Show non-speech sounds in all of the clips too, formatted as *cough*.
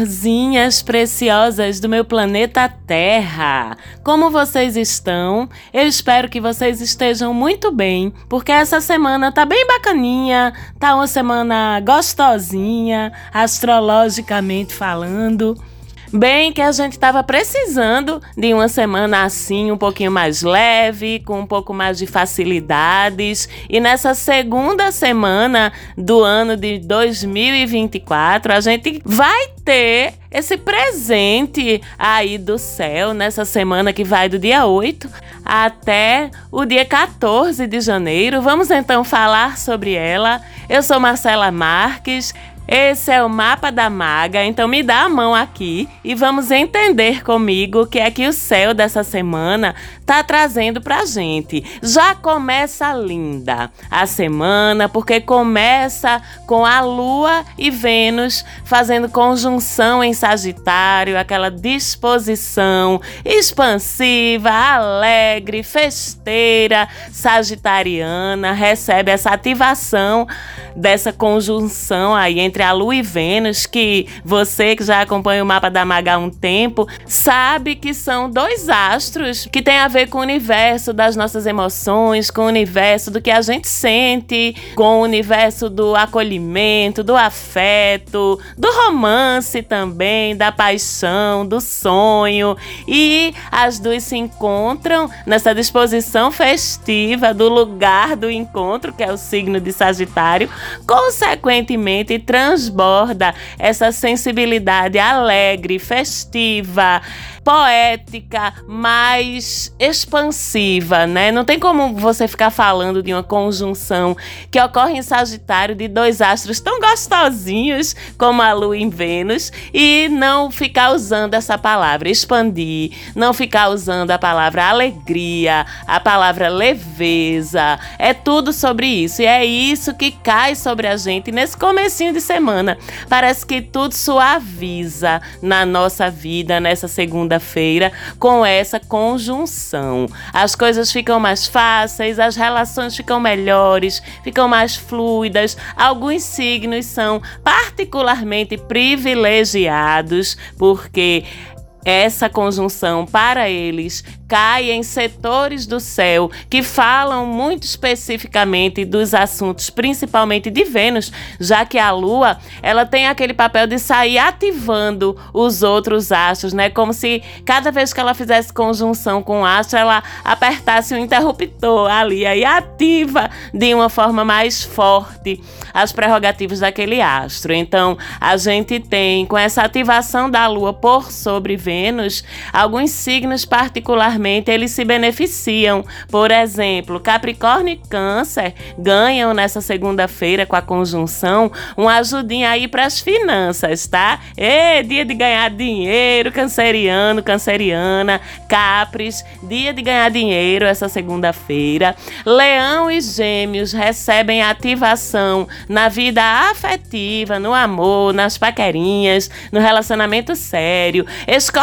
Florzinhas preciosas do meu planeta Terra! Como vocês estão? Eu espero que vocês estejam muito bem, porque essa semana tá bem bacaninha, tá uma semana gostosinha, astrologicamente falando. Bem que a gente estava precisando de uma semana assim, um pouquinho mais leve, com um pouco mais de facilidades. E nessa segunda semana do ano de 2024, a gente vai ter esse presente aí do céu nessa semana que vai do dia 8 até o dia 14 de janeiro. Vamos então falar sobre ela. Eu sou Marcela Marques, esse é o mapa da maga, então me dá a mão aqui e vamos entender comigo o que é que o céu dessa semana tá trazendo pra gente. Já começa linda a semana, porque começa com a Lua e Vênus fazendo conjunção em Sagitário, aquela disposição expansiva, alegre, festeira, sagitariana, recebe essa ativação dessa conjunção aí entre entre a Lua e Vênus, que você que já acompanha o mapa da Maga há um tempo, sabe que são dois astros que têm a ver com o universo das nossas emoções, com o universo do que a gente sente, com o universo do acolhimento, do afeto, do romance também, da paixão, do sonho. E as duas se encontram nessa disposição festiva do lugar do encontro, que é o signo de Sagitário, consequentemente trans transborda essa sensibilidade alegre, festiva, poética, mais expansiva, né? Não tem como você ficar falando de uma conjunção que ocorre em Sagitário de dois astros tão gostosinhos como a Lua em Vênus e não ficar usando essa palavra expandir, não ficar usando a palavra alegria, a palavra leveza. É tudo sobre isso e é isso que cai sobre a gente nesse comecinho de semana. Parece que tudo suaviza na nossa vida nessa segunda segunda-feira com essa conjunção. As coisas ficam mais fáceis, as relações ficam melhores, ficam mais fluidas. Alguns signos são particularmente privilegiados porque essa conjunção para eles cai em setores do céu que falam muito especificamente dos assuntos, principalmente de Vênus, já que a Lua ela tem aquele papel de sair ativando os outros astros, né? Como se cada vez que ela fizesse conjunção com o astro, ela apertasse o um interruptor ali, aí ativa de uma forma mais forte as prerrogativas daquele astro. Então, a gente tem com essa ativação da Lua por sobre Vênus, alguns signos particularmente eles se beneficiam. Por exemplo, Capricórnio e Câncer ganham nessa segunda-feira com a conjunção uma ajudinha aí para as finanças, tá? É dia de ganhar dinheiro, canceriano, canceriana, Capres, dia de ganhar dinheiro essa segunda-feira. Leão e Gêmeos recebem ativação na vida afetiva, no amor, nas paquerinhas, no relacionamento sério. Escorpião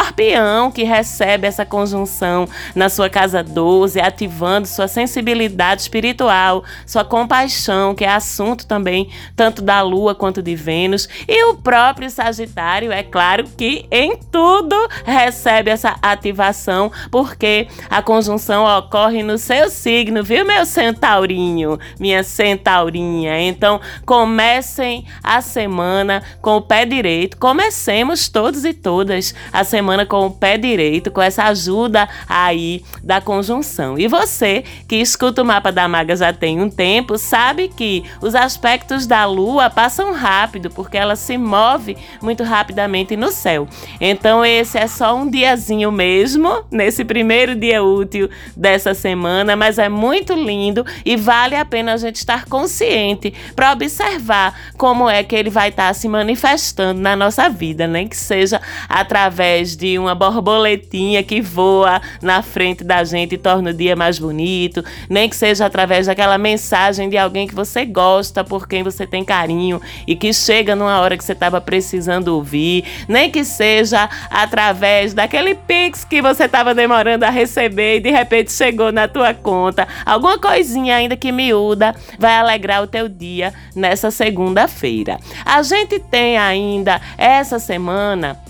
que recebe essa conjunção na sua casa 12, ativando sua sensibilidade espiritual, sua compaixão, que é assunto também tanto da Lua quanto de Vênus, e o próprio Sagitário, é claro que em tudo recebe essa ativação, porque a conjunção ocorre no seu signo, viu, meu centaurinho, minha centaurinha? Então, comecem a semana com o pé direito. Comecemos todos e todas a semana com o pé direito, com essa ajuda aí da conjunção. E você que escuta o mapa da maga já tem um tempo, sabe que os aspectos da lua passam rápido, porque ela se move muito rapidamente no céu. Então esse é só um diazinho mesmo, nesse primeiro dia útil dessa semana, mas é muito lindo e vale a pena a gente estar consciente para observar como é que ele vai estar se manifestando na nossa vida, nem né? que seja através de uma borboletinha que voa na frente da gente e torna o dia mais bonito, nem que seja através daquela mensagem de alguém que você gosta, por quem você tem carinho e que chega numa hora que você estava precisando ouvir, nem que seja através daquele pix que você estava demorando a receber e de repente chegou na tua conta. Alguma coisinha ainda que miúda vai alegrar o teu dia nessa segunda-feira. A gente tem ainda essa semana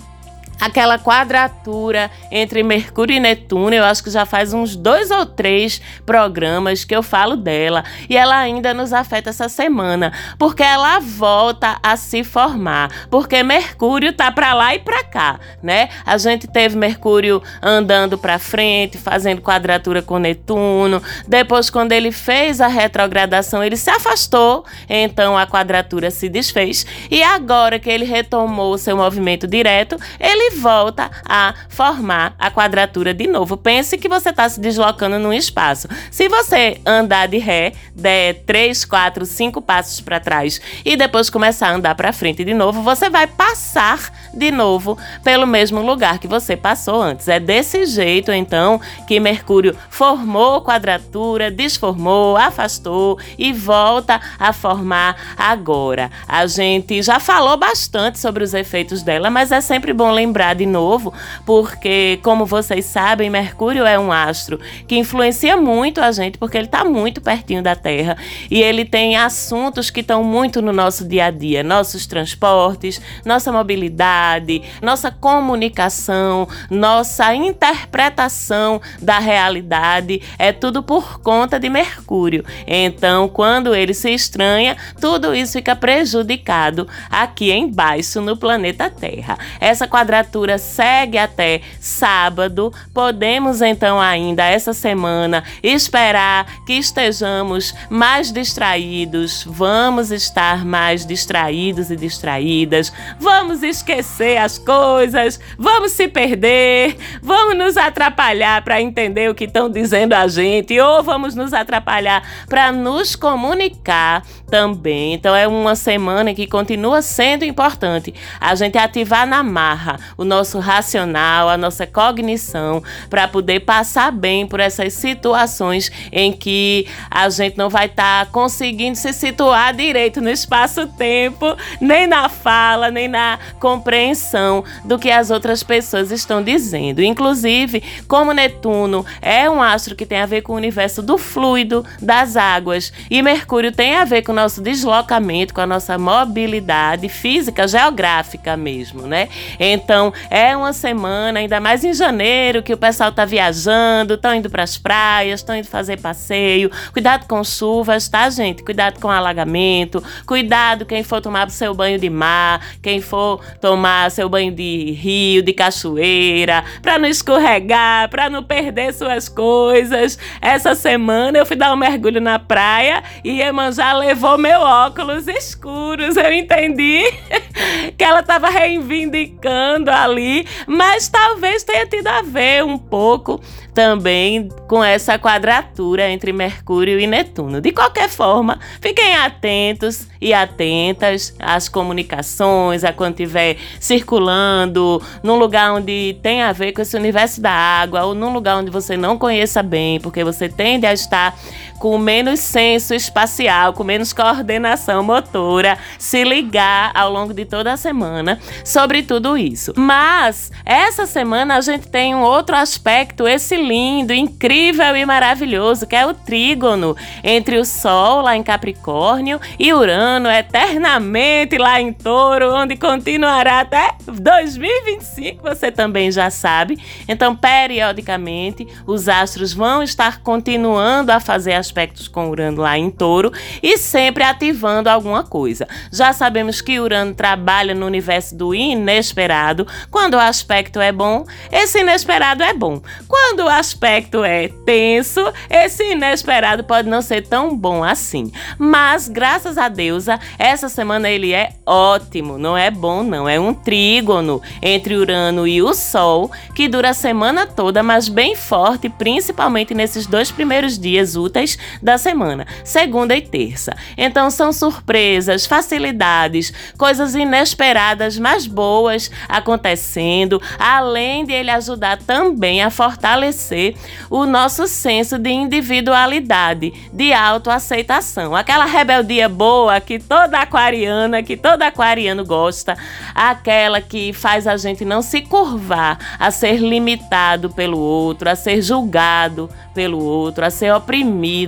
aquela quadratura entre Mercúrio e Netuno. Eu acho que já faz uns dois ou três programas que eu falo dela e ela ainda nos afeta essa semana porque ela volta a se formar, porque Mercúrio tá para lá e para cá, né? A gente teve Mercúrio andando para frente, fazendo quadratura com Netuno. Depois, quando ele fez a retrogradação, ele se afastou, então a quadratura se desfez e agora que ele retomou seu movimento direto, ele volta a formar a quadratura de novo. Pense que você está se deslocando num espaço. Se você andar de ré, der 3, 4, 5 passos para trás e depois começar a andar para frente de novo, você vai passar de novo pelo mesmo lugar que você passou antes. É desse jeito, então, que Mercúrio formou quadratura, desformou, afastou e volta a formar agora. A gente já falou bastante sobre os efeitos dela, mas é sempre bom lembrar de novo, porque, como vocês sabem, Mercúrio é um astro que influencia muito a gente, porque ele está muito pertinho da Terra e ele tem assuntos que estão muito no nosso dia a dia: nossos transportes, nossa mobilidade, nossa comunicação, nossa interpretação da realidade. É tudo por conta de Mercúrio. Então, quando ele se estranha, tudo isso fica prejudicado aqui embaixo no planeta Terra. Essa quadratura temperatura segue até sábado, podemos então ainda essa semana esperar que estejamos mais distraídos, vamos estar mais distraídos e distraídas, vamos esquecer as coisas, vamos se perder, vamos nos atrapalhar para entender o que estão dizendo a gente ou vamos nos atrapalhar para nos comunicar também. Então é uma semana que continua sendo importante a gente ativar na marra o nosso racional, a nossa cognição, para poder passar bem por essas situações em que a gente não vai estar tá conseguindo se situar direito no espaço-tempo, nem na fala, nem na compreensão do que as outras pessoas estão dizendo. Inclusive, como Netuno é um astro que tem a ver com o universo do fluido, das águas, e Mercúrio tem a ver com o nosso deslocamento, com a nossa mobilidade física, geográfica mesmo, né? Então, é uma semana, ainda mais em janeiro, que o pessoal tá viajando, estão indo para as praias, estão indo fazer passeio. Cuidado com chuvas, tá, gente? Cuidado com alagamento. Cuidado quem for tomar seu banho de mar, quem for tomar seu banho de rio, de cachoeira, para não escorregar, para não perder suas coisas. Essa semana eu fui dar um mergulho na praia e Iemanjá levou meu óculos escuros. Eu entendi *laughs* que ela estava reivindicando ali, mas talvez tenha tido a ver um pouco também com essa quadratura entre Mercúrio e Netuno. De qualquer forma, fiquem atentos e atentas às comunicações, a quando estiver circulando num lugar onde tem a ver com esse universo da água ou num lugar onde você não conheça bem, porque você tende a estar com menos senso espacial, com menos coordenação motora, se ligar ao longo de toda a semana sobre tudo isso. Mas essa semana a gente tem um outro aspecto, esse lindo, incrível e maravilhoso, que é o trígono entre o Sol lá em Capricórnio e Urano eternamente lá em Touro, onde continuará até 2025, você também já sabe. Então, periodicamente, os astros vão estar continuando a fazer as aspectos com Urano lá em Touro e sempre ativando alguma coisa. Já sabemos que Urano trabalha no universo do inesperado. Quando o aspecto é bom, esse inesperado é bom. Quando o aspecto é tenso, esse inesperado pode não ser tão bom assim. Mas graças a deusa, essa semana ele é ótimo, não é bom não, é um trígono entre Urano e o Sol que dura a semana toda, mas bem forte, principalmente nesses dois primeiros dias úteis da semana, segunda e terça. Então são surpresas, facilidades, coisas inesperadas, mas boas acontecendo, além de ele ajudar também a fortalecer o nosso senso de individualidade, de autoaceitação. Aquela rebeldia boa que toda aquariana, que todo aquariano gosta, aquela que faz a gente não se curvar a ser limitado pelo outro, a ser julgado pelo outro, a ser oprimido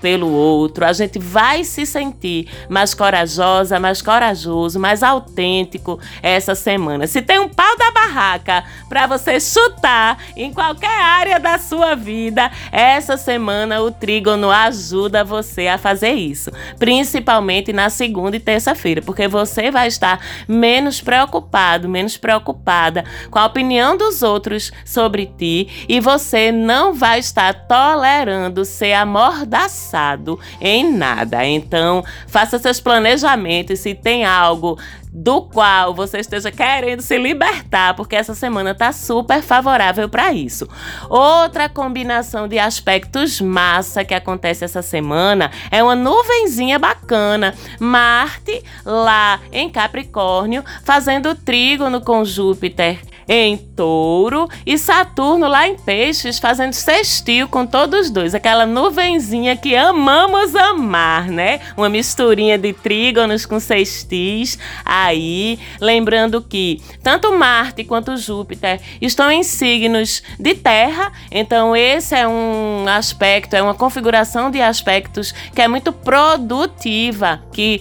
pelo outro. A gente vai se sentir mais corajosa, mais corajoso, mais autêntico essa semana. Se tem um pau da barraca para você chutar em qualquer área da sua vida, essa semana o trígono ajuda você a fazer isso, principalmente na segunda e terça-feira, porque você vai estar menos preocupado, menos preocupada com a opinião dos outros sobre ti e você não vai estar tolerando ser amordaçado em nada. Então, faça seus planejamentos. Se tem algo do qual você esteja querendo se libertar, porque essa semana tá super favorável para isso. Outra combinação de aspectos massa que acontece essa semana é uma nuvenzinha bacana, Marte lá em Capricórnio, fazendo trígono com Júpiter em touro e Saturno lá em peixes fazendo sextil com todos os dois. Aquela nuvenzinha que amamos amar, né? Uma misturinha de trígonos com sextis aí. Lembrando que tanto Marte quanto Júpiter estão em signos de terra, então esse é um aspecto, é uma configuração de aspectos que é muito produtiva, que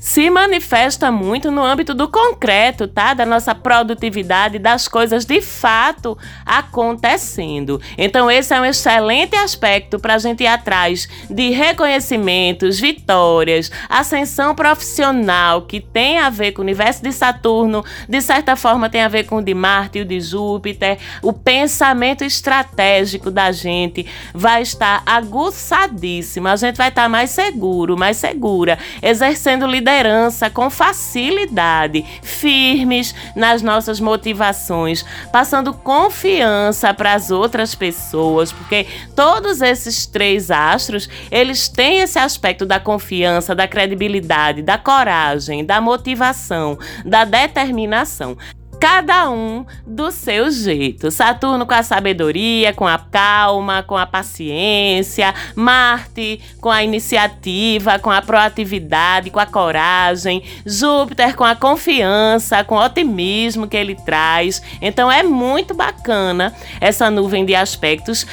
se manifesta muito no âmbito do concreto, tá? Da nossa produtividade, das coisas de fato acontecendo. Então, esse é um excelente aspecto para a gente ir atrás de reconhecimentos, vitórias, ascensão profissional que tem a ver com o universo de Saturno, de certa forma tem a ver com o de Marte e o de Júpiter. O pensamento estratégico da gente vai estar aguçadíssimo, a gente vai estar mais seguro, mais segura, exercendo liderança liderança com facilidade, firmes nas nossas motivações, passando confiança para as outras pessoas, porque todos esses três astros, eles têm esse aspecto da confiança, da credibilidade, da coragem, da motivação, da determinação cada um do seu jeito. Saturno com a sabedoria, com a calma, com a paciência, Marte com a iniciativa, com a proatividade, com a coragem, Júpiter com a confiança, com o otimismo que ele traz. Então é muito bacana essa nuvem de aspectos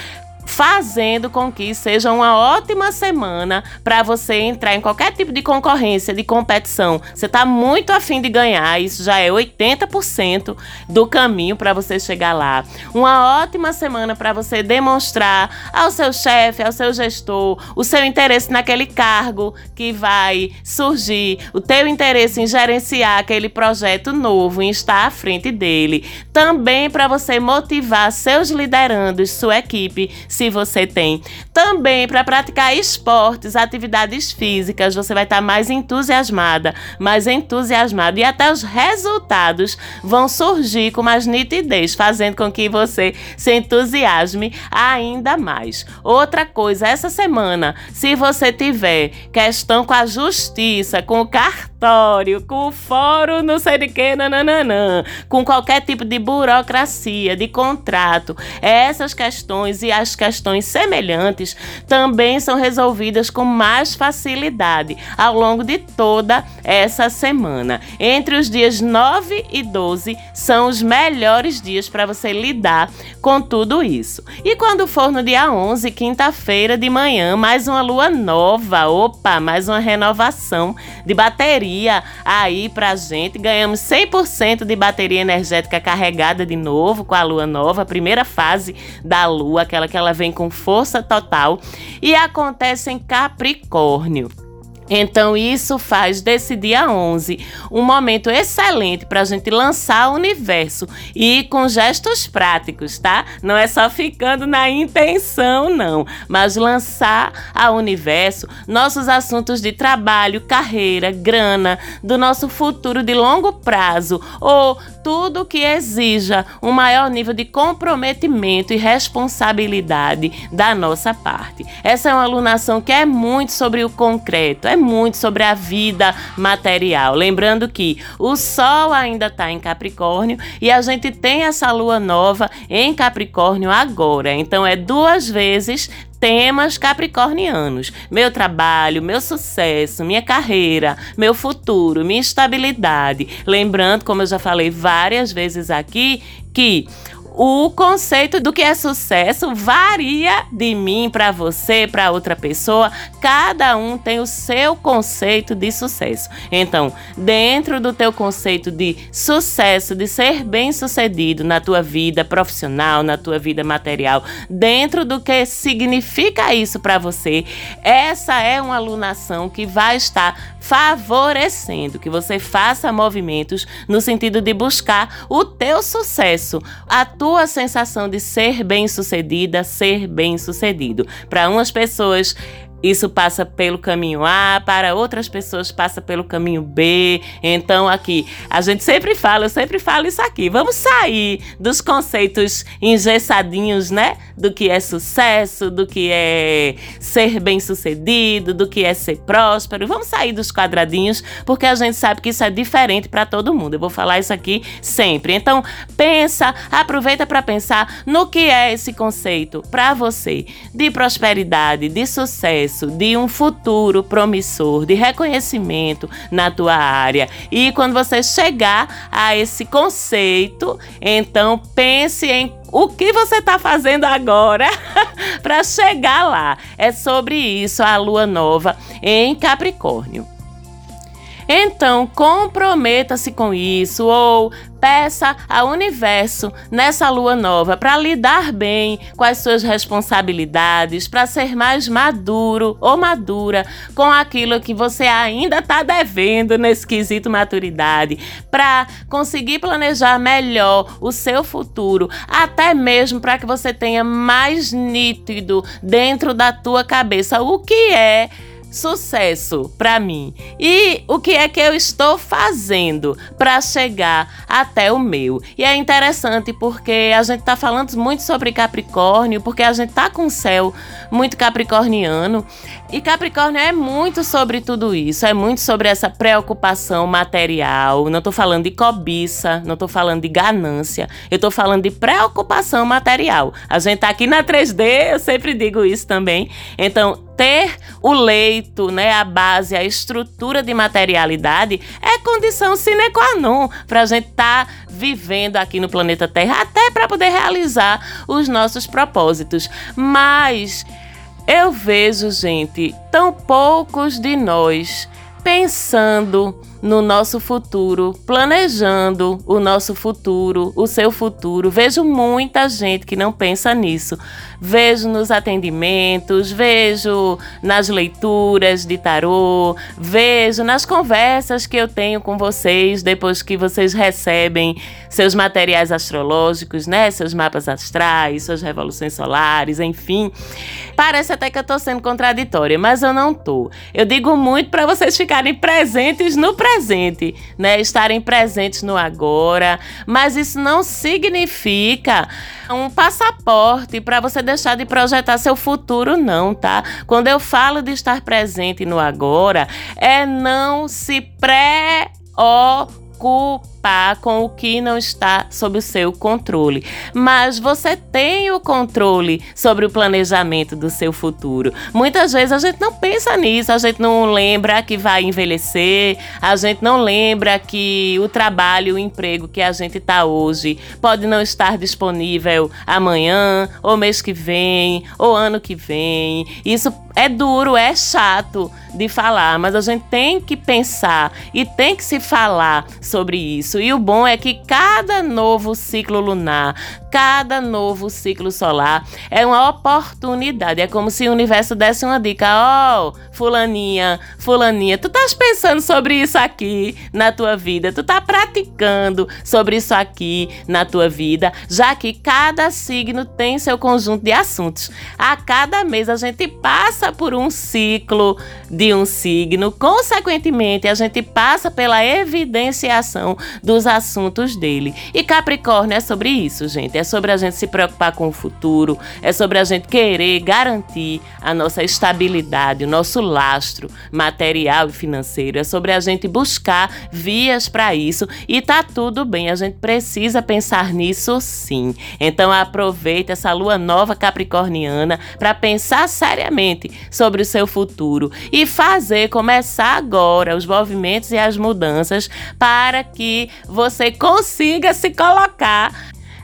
fazendo com que seja uma ótima semana para você entrar em qualquer tipo de concorrência, de competição. Você está muito afim de ganhar, isso já é 80% do caminho para você chegar lá. Uma ótima semana para você demonstrar ao seu chefe, ao seu gestor, o seu interesse naquele cargo que vai surgir, o teu interesse em gerenciar aquele projeto novo, em estar à frente dele. Também para você motivar seus liderandos, sua equipe, se você tem. Também para praticar esportes, atividades físicas, você vai estar tá mais entusiasmada, mais entusiasmado e até os resultados vão surgir com mais nitidez, fazendo com que você se entusiasme ainda mais. Outra coisa, essa semana, se você tiver questão com a justiça, com o cartório, com o fórum, não sei de que, nananã, com qualquer tipo de burocracia, de contrato, essas questões e as questões semelhantes também são resolvidas com mais facilidade ao longo de toda essa semana. Entre os dias 9 e 12 são os melhores dias para você lidar com tudo isso. E quando for no dia 11, quinta-feira de manhã, mais uma lua nova, opa, mais uma renovação de bateria aí pra gente. Ganhamos 100% de bateria energética carregada de novo com a lua nova, a primeira fase da lua, aquela que ela vem com força total e acontece em Capricórnio. Então, isso faz desse dia 11 um momento excelente para a gente lançar o universo e com gestos práticos, tá? Não é só ficando na intenção, não, mas lançar ao universo nossos assuntos de trabalho, carreira, grana, do nosso futuro de longo prazo ou tudo que exija um maior nível de comprometimento e responsabilidade da nossa parte. Essa é uma alunação que é muito sobre o concreto, é muito sobre a vida material. Lembrando que o Sol ainda está em Capricórnio e a gente tem essa lua nova em Capricórnio agora. Então é duas vezes temas capricornianos: meu trabalho, meu sucesso, minha carreira, meu futuro, minha estabilidade. Lembrando, como eu já falei várias vezes aqui, que o conceito do que é sucesso varia de mim para você, para outra pessoa. Cada um tem o seu conceito de sucesso. Então, dentro do teu conceito de sucesso, de ser bem-sucedido na tua vida profissional, na tua vida material, dentro do que significa isso para você, essa é uma alunação que vai estar favorecendo que você faça movimentos no sentido de buscar o teu sucesso, a tua sensação de ser bem-sucedida, ser bem-sucedido. Para umas pessoas isso passa pelo caminho A, para outras pessoas passa pelo caminho B. Então, aqui, a gente sempre fala, eu sempre falo isso aqui. Vamos sair dos conceitos engessadinhos, né? Do que é sucesso, do que é ser bem-sucedido, do que é ser próspero. Vamos sair dos quadradinhos, porque a gente sabe que isso é diferente para todo mundo. Eu vou falar isso aqui sempre. Então, pensa, aproveita para pensar no que é esse conceito para você de prosperidade, de sucesso de um futuro promissor, de reconhecimento na tua área. E quando você chegar a esse conceito, então pense em o que você está fazendo agora *laughs* para chegar lá. É sobre isso a lua nova em Capricórnio. Então, comprometa-se com isso ou peça ao universo nessa lua nova para lidar bem com as suas responsabilidades, para ser mais maduro ou madura com aquilo que você ainda está devendo nesse quesito maturidade, para conseguir planejar melhor o seu futuro, até mesmo para que você tenha mais nítido dentro da tua cabeça o que é sucesso para mim e o que é que eu estou fazendo para chegar até o meu. E é interessante porque a gente tá falando muito sobre Capricórnio, porque a gente tá com o céu muito capricorniano e Capricórnio é muito sobre tudo isso, é muito sobre essa preocupação material. Não tô falando de cobiça, não tô falando de ganância, eu tô falando de preocupação material. A gente tá aqui na 3D, eu sempre digo isso também. Então, ter o leito, né, a base, a estrutura de materialidade é condição sine qua non para a gente estar tá vivendo aqui no planeta Terra, até para poder realizar os nossos propósitos. Mas eu vejo, gente, tão poucos de nós pensando no nosso futuro, planejando o nosso futuro, o seu futuro. Vejo muita gente que não pensa nisso. Vejo nos atendimentos, vejo nas leituras de tarô, vejo nas conversas que eu tenho com vocês depois que vocês recebem seus materiais astrológicos, né, seus mapas astrais, suas revoluções solares, enfim. Parece até que eu tô sendo contraditória, mas eu não tô. Eu digo muito para vocês ficarem presentes no presente presente, né? Estarem presentes no agora, mas isso não significa um passaporte para você deixar de projetar seu futuro, não, tá? Quando eu falo de estar presente no agora, é não se preocupar preocupar com o que não está sob o seu controle, mas você tem o controle sobre o planejamento do seu futuro. Muitas vezes a gente não pensa nisso, a gente não lembra que vai envelhecer, a gente não lembra que o trabalho, o emprego que a gente está hoje pode não estar disponível amanhã, ou mês que vem, ou ano que vem. Isso é duro, é chato de falar, mas a gente tem que pensar e tem que se falar sobre isso isso. E o bom é que cada novo ciclo lunar, cada novo ciclo solar é uma oportunidade. É como se o universo desse uma dica. Ó, oh, fulaninha, fulaninha, tu estás pensando sobre isso aqui na tua vida, tu tá praticando sobre isso aqui na tua vida, já que cada signo tem seu conjunto de assuntos. A cada mês a gente passa por um ciclo de um signo, consequentemente a gente passa pela evidenciação dos assuntos dele. E Capricórnio é sobre isso, gente. É sobre a gente se preocupar com o futuro, é sobre a gente querer garantir a nossa estabilidade, o nosso lastro material e financeiro. É sobre a gente buscar vias para isso e tá tudo bem. A gente precisa pensar nisso sim. Então aproveite essa lua nova capricorniana para pensar seriamente sobre o seu futuro e fazer começar agora os movimentos e as mudanças para que você consiga se colocar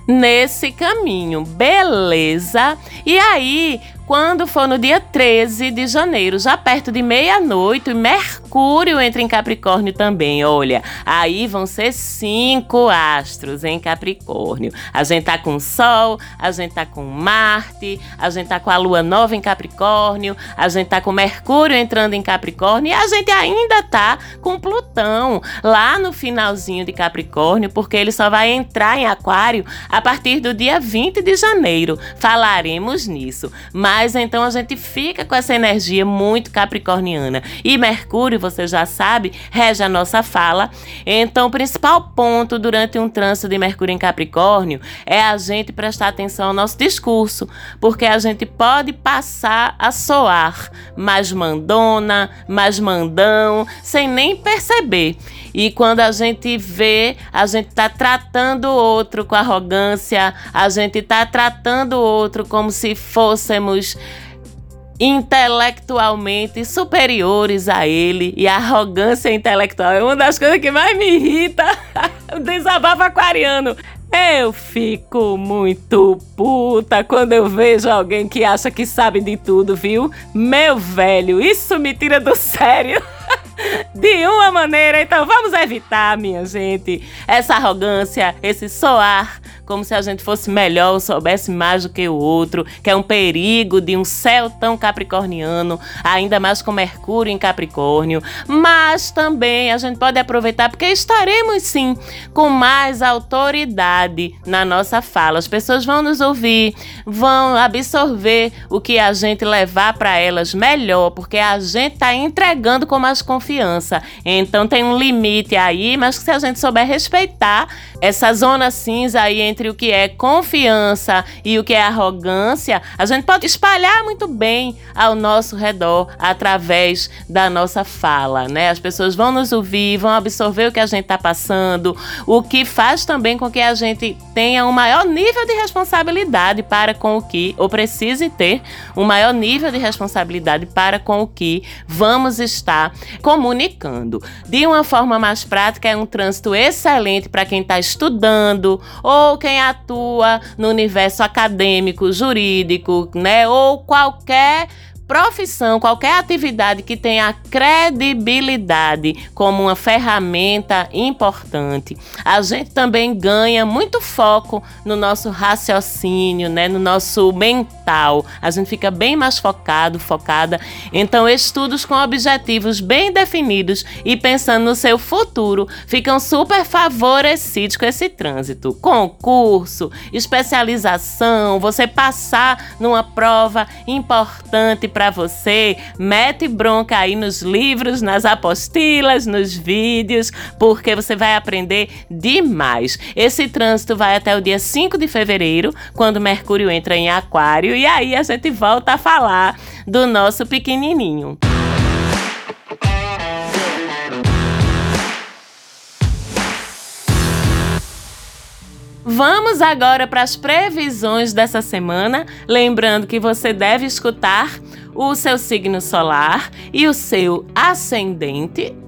nesse caminho, beleza? E aí, quando for no dia 13 de janeiro, já perto de meia-noite, Mercúrio entra em Capricórnio também. Olha, aí vão ser cinco astros em Capricórnio. A gente tá com Sol, a gente tá com Marte, a gente tá com a Lua nova em Capricórnio, a gente tá com Mercúrio entrando em Capricórnio e a gente ainda tá com Plutão lá no finalzinho de Capricórnio, porque ele só vai entrar em Aquário a partir do dia 20 de janeiro. Falaremos nisso. Mas mas então a gente fica com essa energia muito capricorniana. E Mercúrio, você já sabe, rege a nossa fala. Então, o principal ponto durante um trânsito de Mercúrio em Capricórnio é a gente prestar atenção ao nosso discurso, porque a gente pode passar a soar mais mandona, mais mandão, sem nem perceber. E quando a gente vê, a gente está tratando o outro com arrogância, a gente está tratando o outro como se fôssemos intelectualmente superiores a ele e a arrogância intelectual é uma das coisas que mais me irrita. *laughs* o desabafo aquariano. Eu fico muito puta quando eu vejo alguém que acha que sabe de tudo, viu? Meu velho, isso me tira do *laughs* sério. *laughs* de uma maneira. Então vamos evitar, minha gente, essa arrogância, esse soar como se a gente fosse melhor ou soubesse mais do que o outro, que é um perigo de um céu tão capricorniano, ainda mais com Mercúrio em Capricórnio. Mas também a gente pode aproveitar porque estaremos sim com mais autoridade na nossa fala. As pessoas vão nos ouvir, vão absorver o que a gente levar para elas melhor, porque a gente está entregando com mais confiança. Então tem um limite aí, mas se a gente souber respeitar essa zona cinza aí entre o que é confiança e o que é arrogância, a gente pode espalhar muito bem ao nosso redor através da nossa fala, né? As pessoas vão nos ouvir, vão absorver o que a gente está passando, o que faz também com que a gente tenha um maior nível de responsabilidade para com o que, ou precise ter um maior nível de responsabilidade para com o que vamos estar comunicando. De uma forma mais prática, é um trânsito excelente para quem está estudando ou quem atua no universo acadêmico, jurídico, né, ou qualquer profissão, qualquer atividade que tenha credibilidade como uma ferramenta importante, a gente também ganha muito foco no nosso raciocínio, né, no nosso mental. A gente fica bem mais focado, focada. Então, estudos com objetivos bem definidos e pensando no seu futuro ficam super favorecidos com esse trânsito. Concurso, especialização, você passar numa prova importante para você, mete bronca aí nos livros, nas apostilas, nos vídeos, porque você vai aprender demais. Esse trânsito vai até o dia 5 de fevereiro, quando Mercúrio entra em Aquário, e aí a gente volta a falar do nosso pequenininho. Vamos agora para as previsões dessa semana. Lembrando que você deve escutar o seu signo solar e o seu ascendente.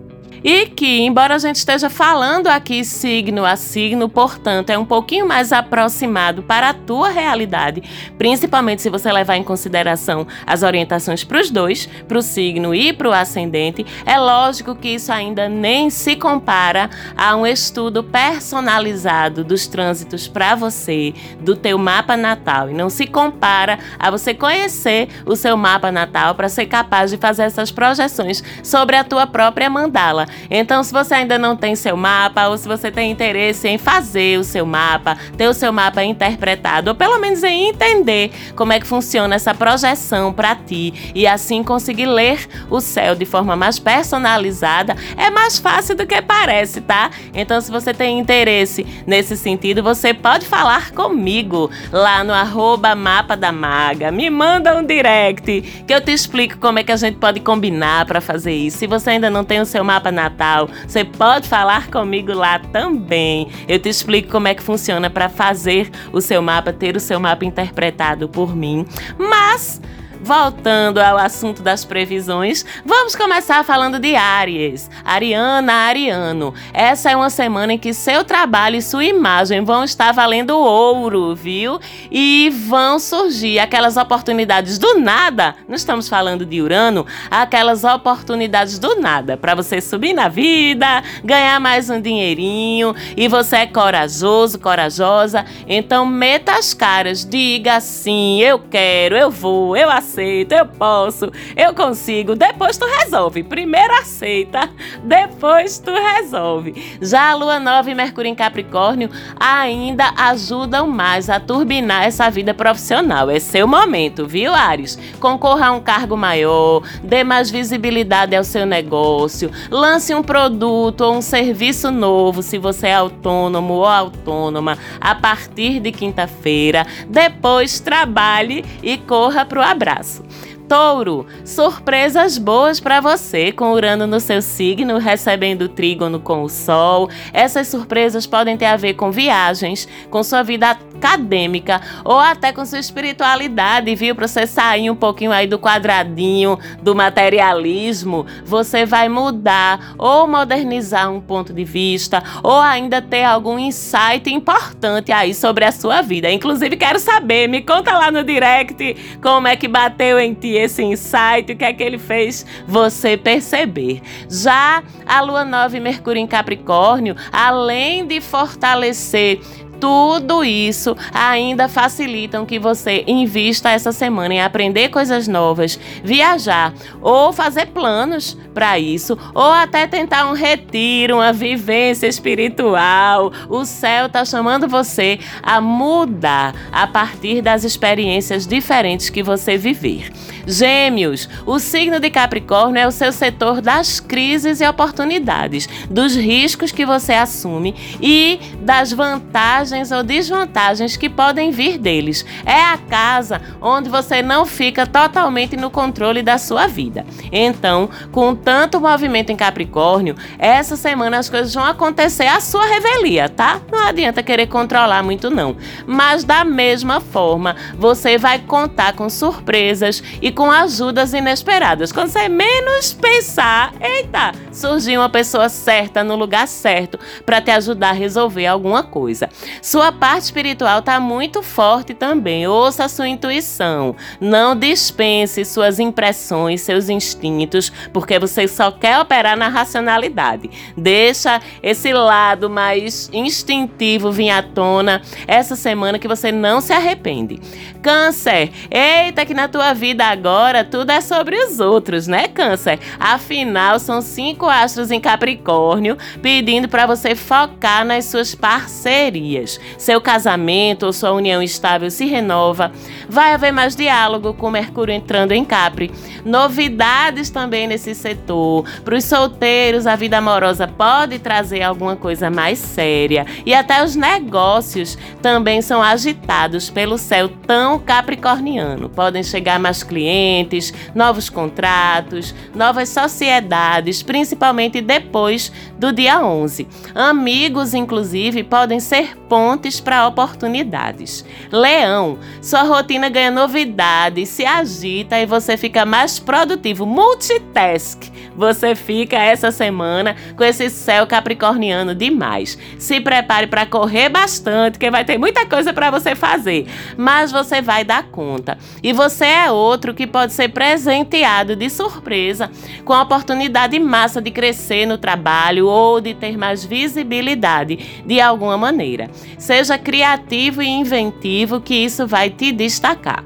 E que, embora a gente esteja falando aqui signo a signo, portanto, é um pouquinho mais aproximado para a tua realidade, principalmente se você levar em consideração as orientações para os dois, para o signo e para o ascendente, é lógico que isso ainda nem se compara a um estudo personalizado dos trânsitos para você, do teu mapa natal, e não se compara a você conhecer o seu mapa natal para ser capaz de fazer essas projeções sobre a tua própria mandala. Então, se você ainda não tem seu mapa ou se você tem interesse em fazer o seu mapa, ter o seu mapa interpretado, ou pelo menos em entender como é que funciona essa projeção para ti e assim conseguir ler o céu de forma mais personalizada, é mais fácil do que parece, tá? Então, se você tem interesse nesse sentido, você pode falar comigo lá no arroba mapa da maga. Me manda um direct que eu te explico como é que a gente pode combinar para fazer isso. Se você ainda não tem o seu mapa natal, você pode falar comigo lá também. Eu te explico como é que funciona para fazer o seu mapa, ter o seu mapa interpretado por mim. Mas Voltando ao assunto das previsões, vamos começar falando de Áries. Ariana, Ariano. Essa é uma semana em que seu trabalho e sua imagem vão estar valendo ouro, viu? E vão surgir aquelas oportunidades do nada. Não estamos falando de Urano, aquelas oportunidades do nada para você subir na vida, ganhar mais um dinheirinho. E você é corajoso, corajosa, então meta as caras, diga sim, eu quero, eu vou, eu aceito aceito, eu posso, eu consigo. Depois tu resolve. Primeiro aceita, depois tu resolve. Já a lua nova e Mercúrio em Capricórnio ainda ajudam mais a turbinar essa vida profissional. É seu momento, viu, Ares? Concorra a um cargo maior, dê mais visibilidade ao seu negócio, lance um produto ou um serviço novo se você é autônomo ou autônoma a partir de quinta-feira. Depois trabalhe e corra pro abraço. そ。Touro, surpresas boas para você com Urano no seu signo, recebendo trígono com o Sol. Essas surpresas podem ter a ver com viagens, com sua vida acadêmica ou até com sua espiritualidade, viu? Para você sair um pouquinho aí do quadradinho do materialismo, você vai mudar ou modernizar um ponto de vista ou ainda ter algum insight importante aí sobre a sua vida. Inclusive, quero saber, me conta lá no direct como é que bateu em ti esse insight, o que é que ele fez você perceber. Já a lua nova e Mercúrio em Capricórnio, além de fortalecer tudo isso ainda facilitam que você invista essa semana em aprender coisas novas, viajar ou fazer planos para isso, ou até tentar um retiro, uma vivência espiritual. O céu está chamando você a mudar a partir das experiências diferentes que você viver. Gêmeos, o signo de Capricórnio é o seu setor das crises e oportunidades, dos riscos que você assume e das vantagens ou desvantagens que podem vir deles. É a casa onde você não fica totalmente no controle da sua vida. Então, com tanto movimento em Capricórnio, essa semana as coisas vão acontecer à sua revelia, tá? Não adianta querer controlar muito não. Mas da mesma forma, você vai contar com surpresas e com ajudas inesperadas. Quando você menos pensar, eita, surgiu uma pessoa certa no lugar certo para te ajudar a resolver alguma coisa. Sua parte espiritual está muito forte também. Ouça a sua intuição. Não dispense suas impressões, seus instintos, porque você só quer operar na racionalidade. Deixa esse lado mais instintivo vir à tona essa semana que você não se arrepende. Câncer, eita que na tua vida agora tudo é sobre os outros, né, Câncer? Afinal, são cinco astros em Capricórnio pedindo para você focar nas suas parcerias. Seu casamento ou sua união estável se renova. Vai haver mais diálogo com Mercúrio entrando em Capri. Novidades também nesse setor. Para os solteiros, a vida amorosa pode trazer alguma coisa mais séria. E até os negócios também são agitados pelo céu tão capricorniano. Podem chegar mais clientes novos contratos, novas sociedades, principalmente principalmente depois do dia 11. Amigos, inclusive, podem ser pontes para oportunidades. Leão, sua rotina ganha novidades, se agita e você fica mais produtivo. Multitask. Você fica essa semana com esse céu capricorniano demais. Se prepare para correr bastante, que vai ter muita coisa para você fazer, mas você vai dar conta. E você é outro que pode ser presenteado de surpresa com a oportunidade massa de crescer no trabalho ou de ter mais visibilidade de alguma maneira. Seja criativo e inventivo que isso vai te destacar.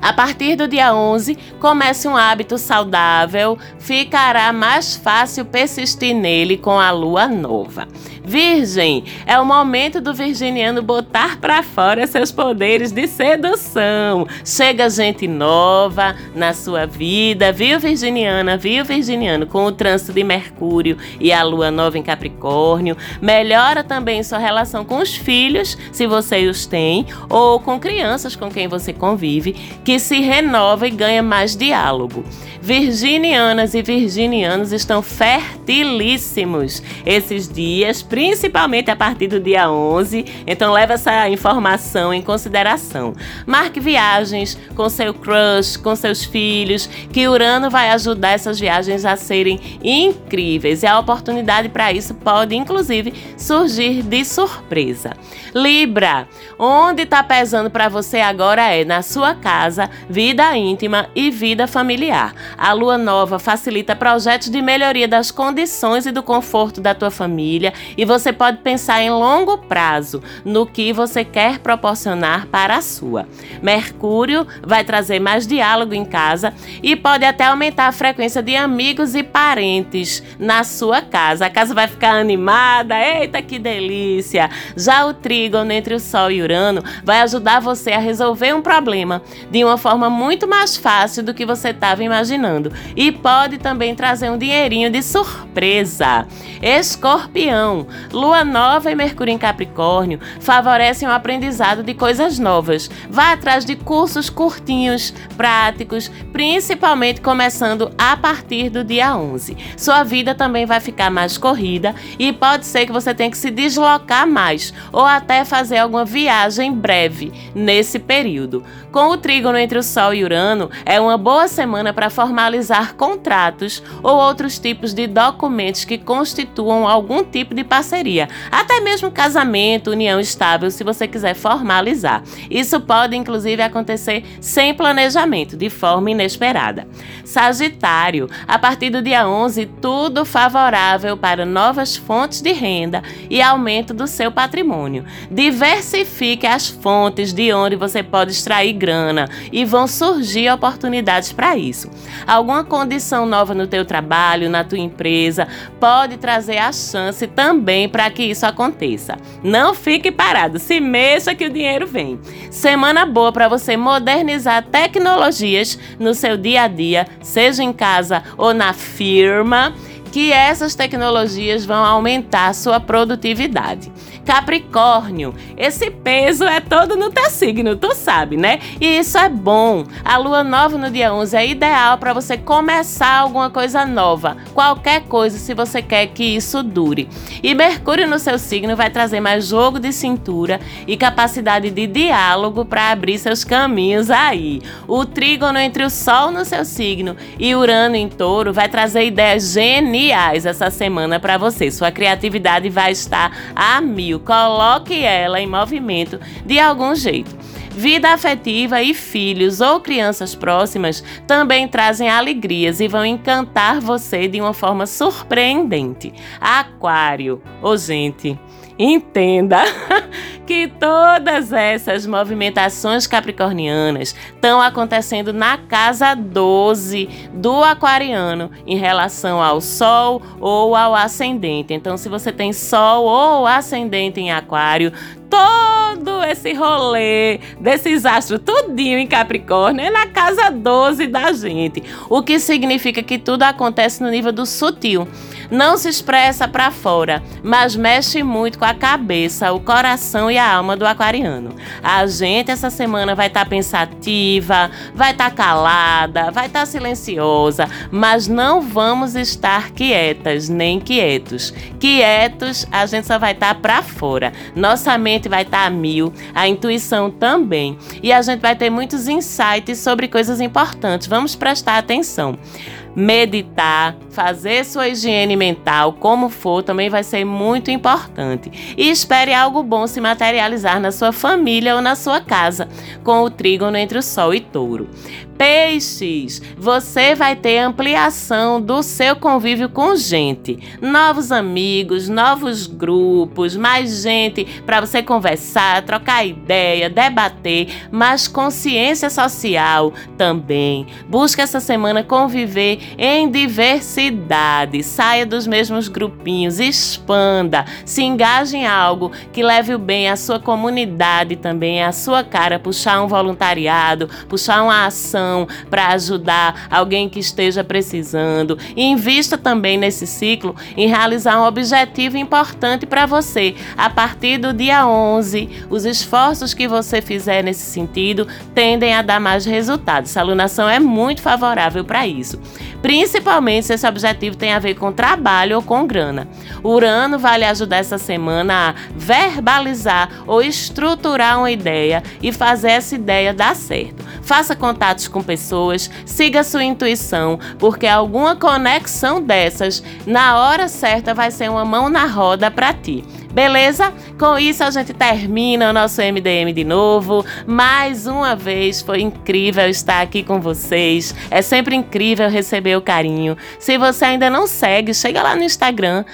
A partir do dia 11, comece um hábito saudável, ficará mais fácil persistir nele com a lua nova. Virgem, é o momento do virginiano botar para fora seus poderes de sedução. Chega gente nova na sua vida, viu, virginiana, viu, virginiano, com o trânsito de Mercúrio e a lua nova em Capricórnio. Melhora também sua relação com os filhos, se você os tem, ou com crianças com quem você convive, que se renova e ganha mais diálogo. Virginianas e virginianos estão fertilíssimos esses dias, principalmente a partir do dia 11. Então leve essa informação em consideração. Marque viagens com seu crush, com seus filhos, que Urano vai ajudar essas viagens a serem incríveis. E a oportunidade para isso pode inclusive surgir de surpresa. Libra, onde está pesando para você agora é na sua casa, vida íntima e vida familiar. A lua nova facilita projetos de melhoria das condições e do conforto da tua família e você pode pensar em longo prazo no que você quer proporcionar para a sua. Mercúrio vai trazer mais diálogo em casa e pode até aumentar a frequência de amigos e parentes na sua casa. A casa vai ficar animada, eita que delícia! Já o trígono entre o Sol e Urano vai ajudar você a resolver um problema de uma forma muito mais fácil do que você estava imaginando e pode também trazer um dinheirinho de surpresa. Escorpião, Lua nova e Mercúrio em Capricórnio favorecem o aprendizado de coisas novas. Vá atrás de cursos curtinhos, práticos, principalmente começando a partir do dia 11. Sua vida também vai ficar mais corrida e pode ser que você tenha que se deslocar mais ou até fazer alguma viagem breve nesse período. Com o trígono entre o Sol e Urano, é uma boa semana para formalizar contratos ou outros tipos de documentos que constituam algum tipo de parceria, até mesmo casamento, união estável, se você quiser formalizar. Isso pode inclusive acontecer sem planejamento, de forma inesperada. Sagitário, a partir do dia 11, tudo favorável para novas fontes de renda e aumento do seu patrimônio. Diversifique as fontes de onde você pode extrair grana e vão surgir oportunidades para isso. Alguma condição nova no teu trabalho, na tua empresa, pode trazer a chance também para que isso aconteça. Não fique parado, se mexa que o dinheiro vem. Semana boa para você modernizar tecnologias no seu dia a dia, seja em casa ou na firma que essas tecnologias vão aumentar sua produtividade. Capricórnio, esse peso é todo no teu signo, tu sabe, né? E isso é bom. A lua nova no dia 11 é ideal para você começar alguma coisa nova, qualquer coisa, se você quer que isso dure. E Mercúrio no seu signo vai trazer mais jogo de cintura e capacidade de diálogo para abrir seus caminhos aí. O trígono entre o Sol no seu signo e Urano em Touro vai trazer ideias geniais essa semana para você. Sua criatividade vai estar a mil coloque ela em movimento de algum jeito. Vida afetiva e filhos ou crianças próximas também trazem alegrias e vão encantar você de uma forma surpreendente. Aquário, ô oh, gente, entenda *laughs* que todas essas movimentações capricornianas estão acontecendo na casa 12 do aquariano em relação ao sol ou ao ascendente. Então, se você tem sol ou ascendente em aquário, todo esse rolê desses astros tudinho em Capricórnio é na casa 12 da gente. O que significa que tudo acontece no nível do sutil. Não se expressa para fora, mas mexe muito com a cabeça, o coração e a alma do aquariano. A gente essa semana vai estar tá pensativa, vai estar tá calada, vai estar tá silenciosa, mas não vamos estar quietas nem quietos. Quietos, a gente só vai estar tá para fora. Nossa mente vai estar tá a mil, a intuição também. E a gente vai ter muitos insights sobre coisas importantes. Vamos prestar atenção meditar, fazer sua higiene mental, como for, também vai ser muito importante. E espere algo bom se materializar na sua família ou na sua casa, com o trígono entre o Sol e Touro. Peixes, você vai ter ampliação do seu convívio com gente, novos amigos, novos grupos, mais gente para você conversar, trocar ideia, debater, mais consciência social também. Busque essa semana conviver em diversidade, saia dos mesmos grupinhos, expanda, se engaje em algo que leve o bem à sua comunidade também, à sua cara, puxar um voluntariado, puxar uma ação para ajudar alguém que esteja precisando. E invista também nesse ciclo em realizar um objetivo importante para você. A partir do dia 11, os esforços que você fizer nesse sentido tendem a dar mais resultados. Essa alunação é muito favorável para isso. Principalmente se esse objetivo tem a ver com trabalho ou com grana. Urano vai lhe ajudar essa semana a verbalizar ou estruturar uma ideia e fazer essa ideia dar certo. Faça contatos com pessoas, siga sua intuição, porque alguma conexão dessas, na hora certa, vai ser uma mão na roda para ti. Beleza? Com isso a gente termina o nosso MDM de novo. Mais uma vez foi incrível estar aqui com vocês. É sempre incrível receber o carinho. Se você ainda não segue, chega lá no Instagram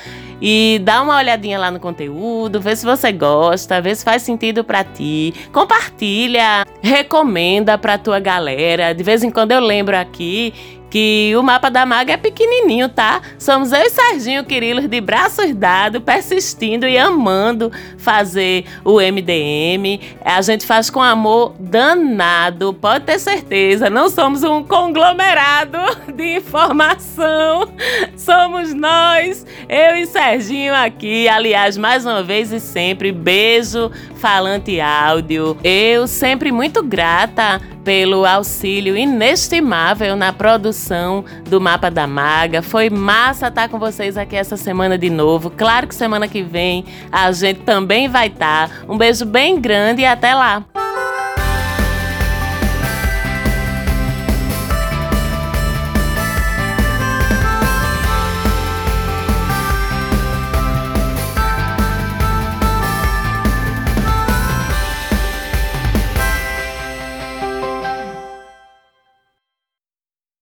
e dá uma olhadinha lá no conteúdo, vê se você gosta, vê se faz sentido para ti. Compartilha, recomenda para tua galera. De vez em quando eu lembro aqui que o mapa da maga é pequenininho, tá? Somos eu e Serginho Quirilos de braços dados, persistindo e amando fazer o MDM. A gente faz com amor danado, pode ter certeza. Não somos um conglomerado *laughs* de informação. Somos nós, eu e Serginho aqui. Aliás, mais uma vez e sempre, beijo, falante áudio. Eu sempre muito grata pelo auxílio inestimável na produção do Mapa da Maga. Foi massa estar com vocês aqui essa semana de novo. Claro que semana que vem a gente também vai estar. Um beijo bem grande e até lá!